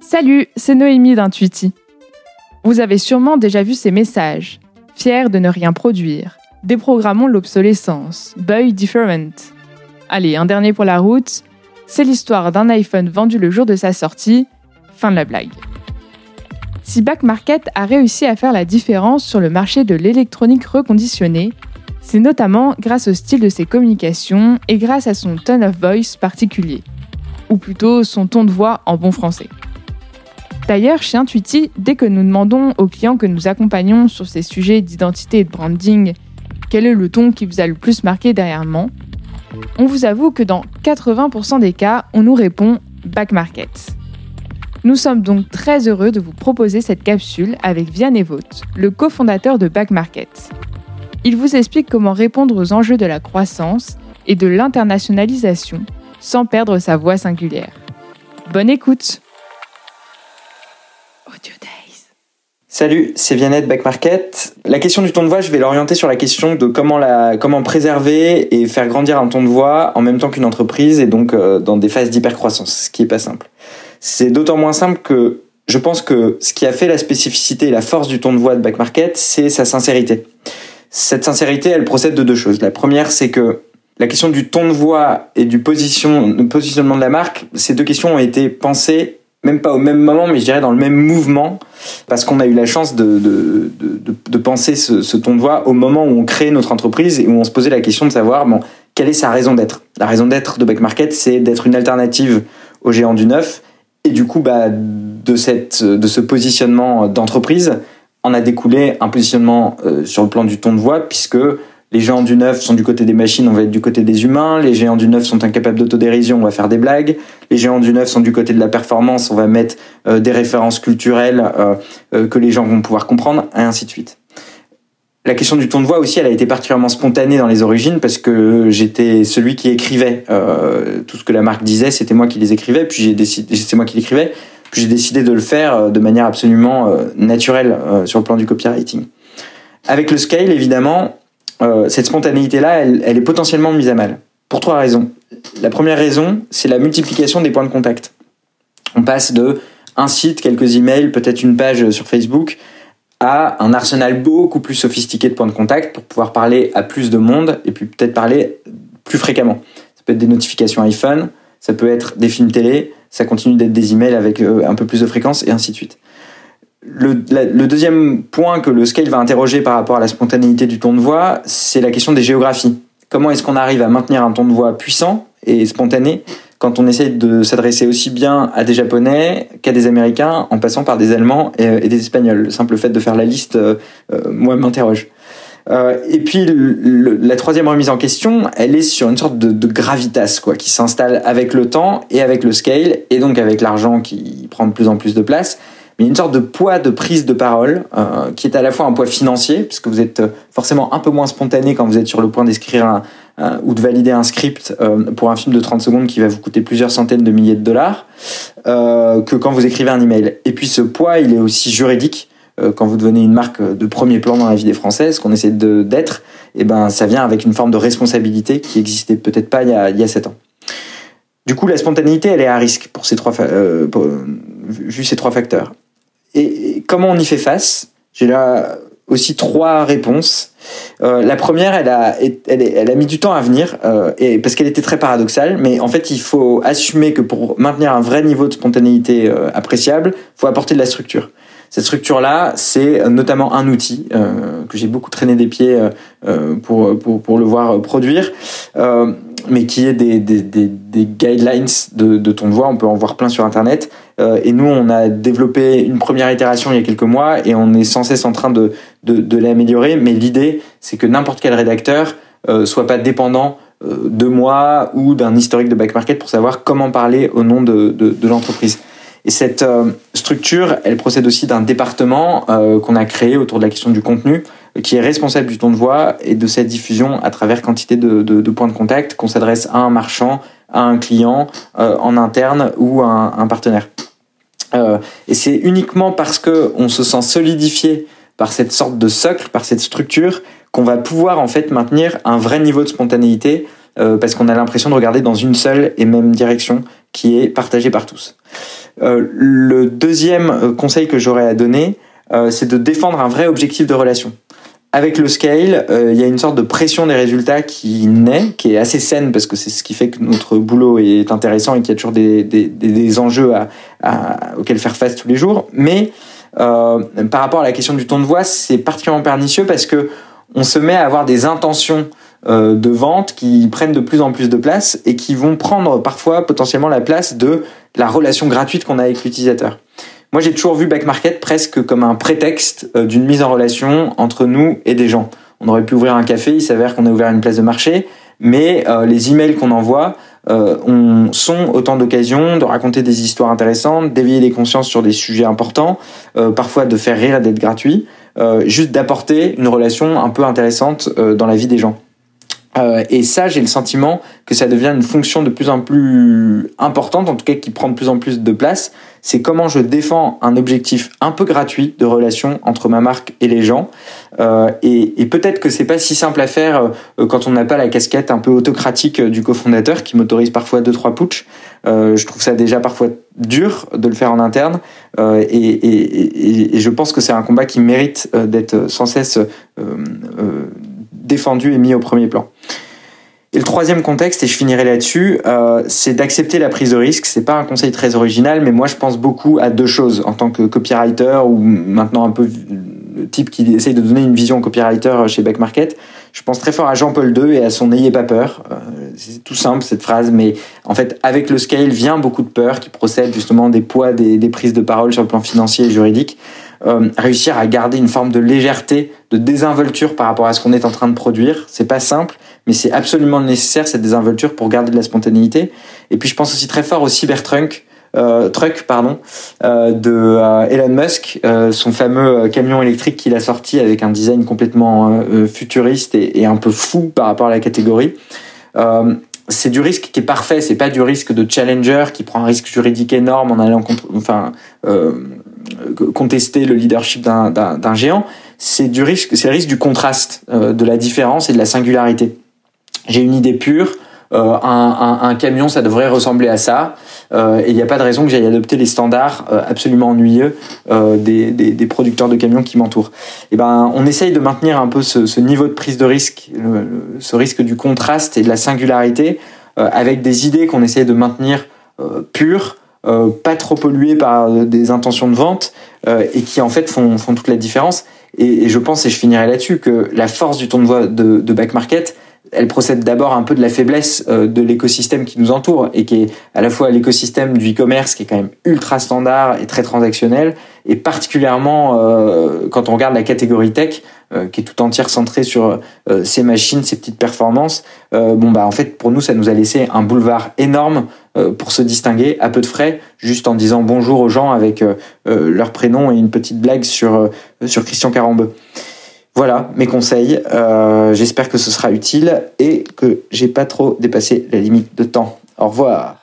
Salut, c'est Noémie d'Intuiti. Vous avez sûrement déjà vu ces messages. Fier de ne rien produire. Déprogrammons l'obsolescence. Buy different. Allez, un dernier pour la route. C'est l'histoire d'un iPhone vendu le jour de sa sortie. Fin de la blague. Si Back Market a réussi à faire la différence sur le marché de l'électronique reconditionnée, c'est notamment grâce au style de ses communications et grâce à son tone of voice particulier, ou plutôt son ton de voix en bon français. D'ailleurs, chez Intuiti, dès que nous demandons aux clients que nous accompagnons sur ces sujets d'identité et de branding, quel est le ton qui vous a le plus marqué dernièrement, on vous avoue que dans 80% des cas, on nous répond back market. Nous sommes donc très heureux de vous proposer cette capsule avec Vianney Vaught, le cofondateur de Back Market. Il vous explique comment répondre aux enjeux de la croissance et de l'internationalisation sans perdre sa voix singulière. Bonne écoute Salut, c'est Vianney de Back Market. La question du ton de voix, je vais l'orienter sur la question de comment, la, comment préserver et faire grandir un ton de voix en même temps qu'une entreprise et donc euh, dans des phases d'hypercroissance, ce qui est pas simple. C'est d'autant moins simple que je pense que ce qui a fait la spécificité et la force du ton de voix de Back Market, c'est sa sincérité. Cette sincérité, elle procède de deux choses. La première, c'est que la question du ton de voix et du position, positionnement de la marque, ces deux questions ont été pensées même pas au même moment, mais je dirais dans le même mouvement, parce qu'on a eu la chance de, de, de, de penser ce, ce, ton de voix au moment où on crée notre entreprise et où on se posait la question de savoir, bon, quelle est sa raison d'être? La raison d'être de Back Market, c'est d'être une alternative aux géants du neuf, et du coup, bah, de, cette, de ce positionnement d'entreprise, en a découlé un positionnement euh, sur le plan du ton de voix, puisque les géants du neuf sont du côté des machines, on va être du côté des humains. Les géants du neuf sont incapables d'autodérision, on va faire des blagues. Les géants du neuf sont du côté de la performance, on va mettre euh, des références culturelles euh, euh, que les gens vont pouvoir comprendre, et ainsi de suite. La question du ton de voix aussi, elle a été particulièrement spontanée dans les origines parce que j'étais celui qui écrivait tout ce que la marque disait, c'était moi qui les écrivais, puis j'ai décidé, c'est moi qui l'écrivais, puis j'ai décidé de le faire de manière absolument naturelle sur le plan du copywriting. Avec le scale, évidemment, cette spontanéité-là, elle, est potentiellement mise à mal. Pour trois raisons. La première raison, c'est la multiplication des points de contact. On passe de un site, quelques emails, peut-être une page sur Facebook, à un arsenal beaucoup plus sophistiqué de points de contact pour pouvoir parler à plus de monde et puis peut-être parler plus fréquemment. Ça peut être des notifications iPhone, ça peut être des films télé, ça continue d'être des emails avec euh, un peu plus de fréquence et ainsi de suite. Le, le, deuxième point que le scale va interroger par rapport à la spontanéité du ton de voix, c'est la question des géographies. Comment est-ce qu'on arrive à maintenir un ton de voix puissant et spontané quand on essaie de s'adresser aussi bien à des Japonais qu'à des Américains, en passant par des Allemands et, des Espagnols. Le simple fait de faire la liste, euh, euh moi, m'interroge. Euh, et puis la troisième remise en question, elle est sur une sorte de, gravitas quoi, qui s'installe avec le temps et avec le scale et donc avec l'argent qui prend de plus en plus de place mais une sorte de poids de prise de parole euh, qui est à la fois un poids financier, puisque vous êtes euh, forcément un peu moins spontané quand vous êtes sur le point d'écrire ou de valider un script euh, pour un film de 30 secondes qui va vous coûter plusieurs centaines de milliers de dollars, euh, que quand vous écrivez un email. Et puis ce poids, il est aussi juridique. Euh, quand vous devenez une marque de premier plan dans la vie des Français, ce qu'on essaie d'être, et eh ben ça vient avec une forme de responsabilité qui existait peut-être pas il y, a, il y a 7 ans. Du coup, la spontanéité, elle est à risque pour ces trois, euh, pour, vu ces trois facteurs. Et comment on y fait face? J'ai là aussi trois réponses. Euh, la première, elle a, elle, elle, a mis du temps à venir, euh, et, parce qu'elle était très paradoxale, mais en fait, il faut assumer que pour maintenir un vrai niveau de spontanéité euh, appréciable, faut apporter de la structure. Cette structure-là, c'est notamment un outil euh, que j'ai beaucoup traîné des pieds pour, pour, le voir produire, mais qui est des, des, des, guidelines de, de, ton voix. On peut en voir plein sur Internet. Euh, et nous, on a développé une première itération il y a quelques mois et on est sans cesse en train de, de, l'améliorer. Mais l'idée, c'est que n'importe quel rédacteur euh, soit pas dépendant euh, de moi ou d'un historique de back market pour savoir comment parler au nom de, de, l'entreprise. Et cette structure, elle procède aussi d'un département qu'on a créé autour de la question du contenu, qui est responsable du ton de voix et de cette diffusion à travers quantité de, de, points de contact qu'on s'adresse à un marchand, à un client, en interne ou à un partenaire. Euh, et c'est uniquement parce que on se sent solidifié par cette sorte de socle, par cette structure, qu'on va pouvoir en fait maintenir un vrai niveau de spontanéité euh, parce qu'on a l'impression de regarder dans une seule et même direction qui est partagé par tous. le deuxième conseil que j'aurais à donner, c'est de défendre un vrai objectif de relation avec le scale, il y a une sorte de pression des résultats qui naît, qui est assez saine parce que c'est ce qui fait que notre boulot est intéressant et qu'il y a toujours des, des, des enjeux à, auxquels faire face tous les jours. Mais euh, par rapport à la question du ton de voix, c'est particulièrement pernicieux parce que on se met à avoir des intentions euh, de vente qui prennent de plus en plus de place et qui vont prendre parfois potentiellement la place de la relation gratuite qu'on a avec l'utilisateur. Moi, j'ai toujours vu Back Market presque comme un prétexte euh, d'une mise en relation entre nous et des gens. On aurait pu ouvrir un café, il s'avère qu'on a ouvert une place de marché, mais euh, les emails qu'on envoie euh, on, sont autant d'occasions de raconter des histoires intéressantes, d'éveiller les consciences sur des sujets importants, euh, parfois de faire rire et d'être gratuit, euh, juste d'apporter une relation un peu intéressante dans la vie des gens. Euh, et ça, j'ai le sentiment que ça devient une fonction de plus en plus importante, en tout cas qui prend de plus en plus de place. C'est comment je défends un objectif un peu gratuit de relation entre ma marque et les gens. Euh, et, peut-être que c'est pas si simple à faire euh, quand on n'a pas la casquette un peu autocratique du cofondateur qui m'autorise parfois deux trois putsch. Je trouve ça déjà parfois dur de le faire en interne. Et, je pense que c'est un combat qui mérite d'être sans cesse défendu et mis au premier plan. Et le troisième contexte, et je finirai là-dessus, euh, c'est d'accepter la prise de risque. C'est pas un conseil très original, mais moi je pense beaucoup à deux choses en tant que copywriter ou maintenant un peu le type qui essaye de donner une vision copywriter chez Back Market. Je pense très fort à Jean-Paul II et à son N'ayez pas peur. Euh, c'est tout simple cette phrase, mais en fait avec le scale vient beaucoup de peur qui procède justement des poids des, des prises de parole sur le plan financier et juridique. Euh, réussir à garder une forme de légèreté, de désinvolture par rapport à ce qu'on est en train de produire. C'est pas simple, mais c'est absolument nécessaire cette désinvolture pour garder de la spontanéité. Et puis je pense aussi très fort au Cybertruck, euh, truck pardon euh, de euh, Elon Musk, euh, son fameux camion électrique qu'il a sorti avec un design complètement futuriste et, et, un peu fou par rapport à la catégorie. c'est du risque qui est parfait, c'est pas du risque de challenger qui prend un risque juridique énorme en allant contre, enfin euh, contester le leadership d'un géant, c'est du risque, c'est le risque du contraste, euh, de la différence et de la singularité. J'ai une idée pure. Euh, un, camion, ça devrait ressembler à ça. Euh, et il n'y a pas de raison que j'aille adopter les standards absolument ennuyeux des, producteurs de camions qui m'entourent. Et ben, on essaye de maintenir un peu ce, niveau de prise de risque, ce risque du contraste et de la singularité, avec des idées qu'on essaye de maintenir pures, euh, pas trop pollués par des intentions de vente euh, et qui en fait font, font toute la différence. Et, et, je pense, et je finirai là-dessus, que la force du voix de, de back market, elle procède d'abord un peu de la faiblesse euh, de l'écosystème qui nous entoure et qui est à la fois l'écosystème du e-commerce qui est quand même ultra standard et très transactionnel et particulièrement euh, quand on regarde la catégorie tech euh, qui est tout entière centrée sur euh, ces machines, ces petites performances. bon bah en fait pour nous ça nous a laissé un boulevard énorme pour se distinguer à peu de frais, juste en disant bonjour aux gens avec leur prénom et une petite blague sur sur Christian Carambeu. Voilà mes conseils. J'espère que ce sera utile et que j'ai pas trop dépassé la limite de temps. Au revoir.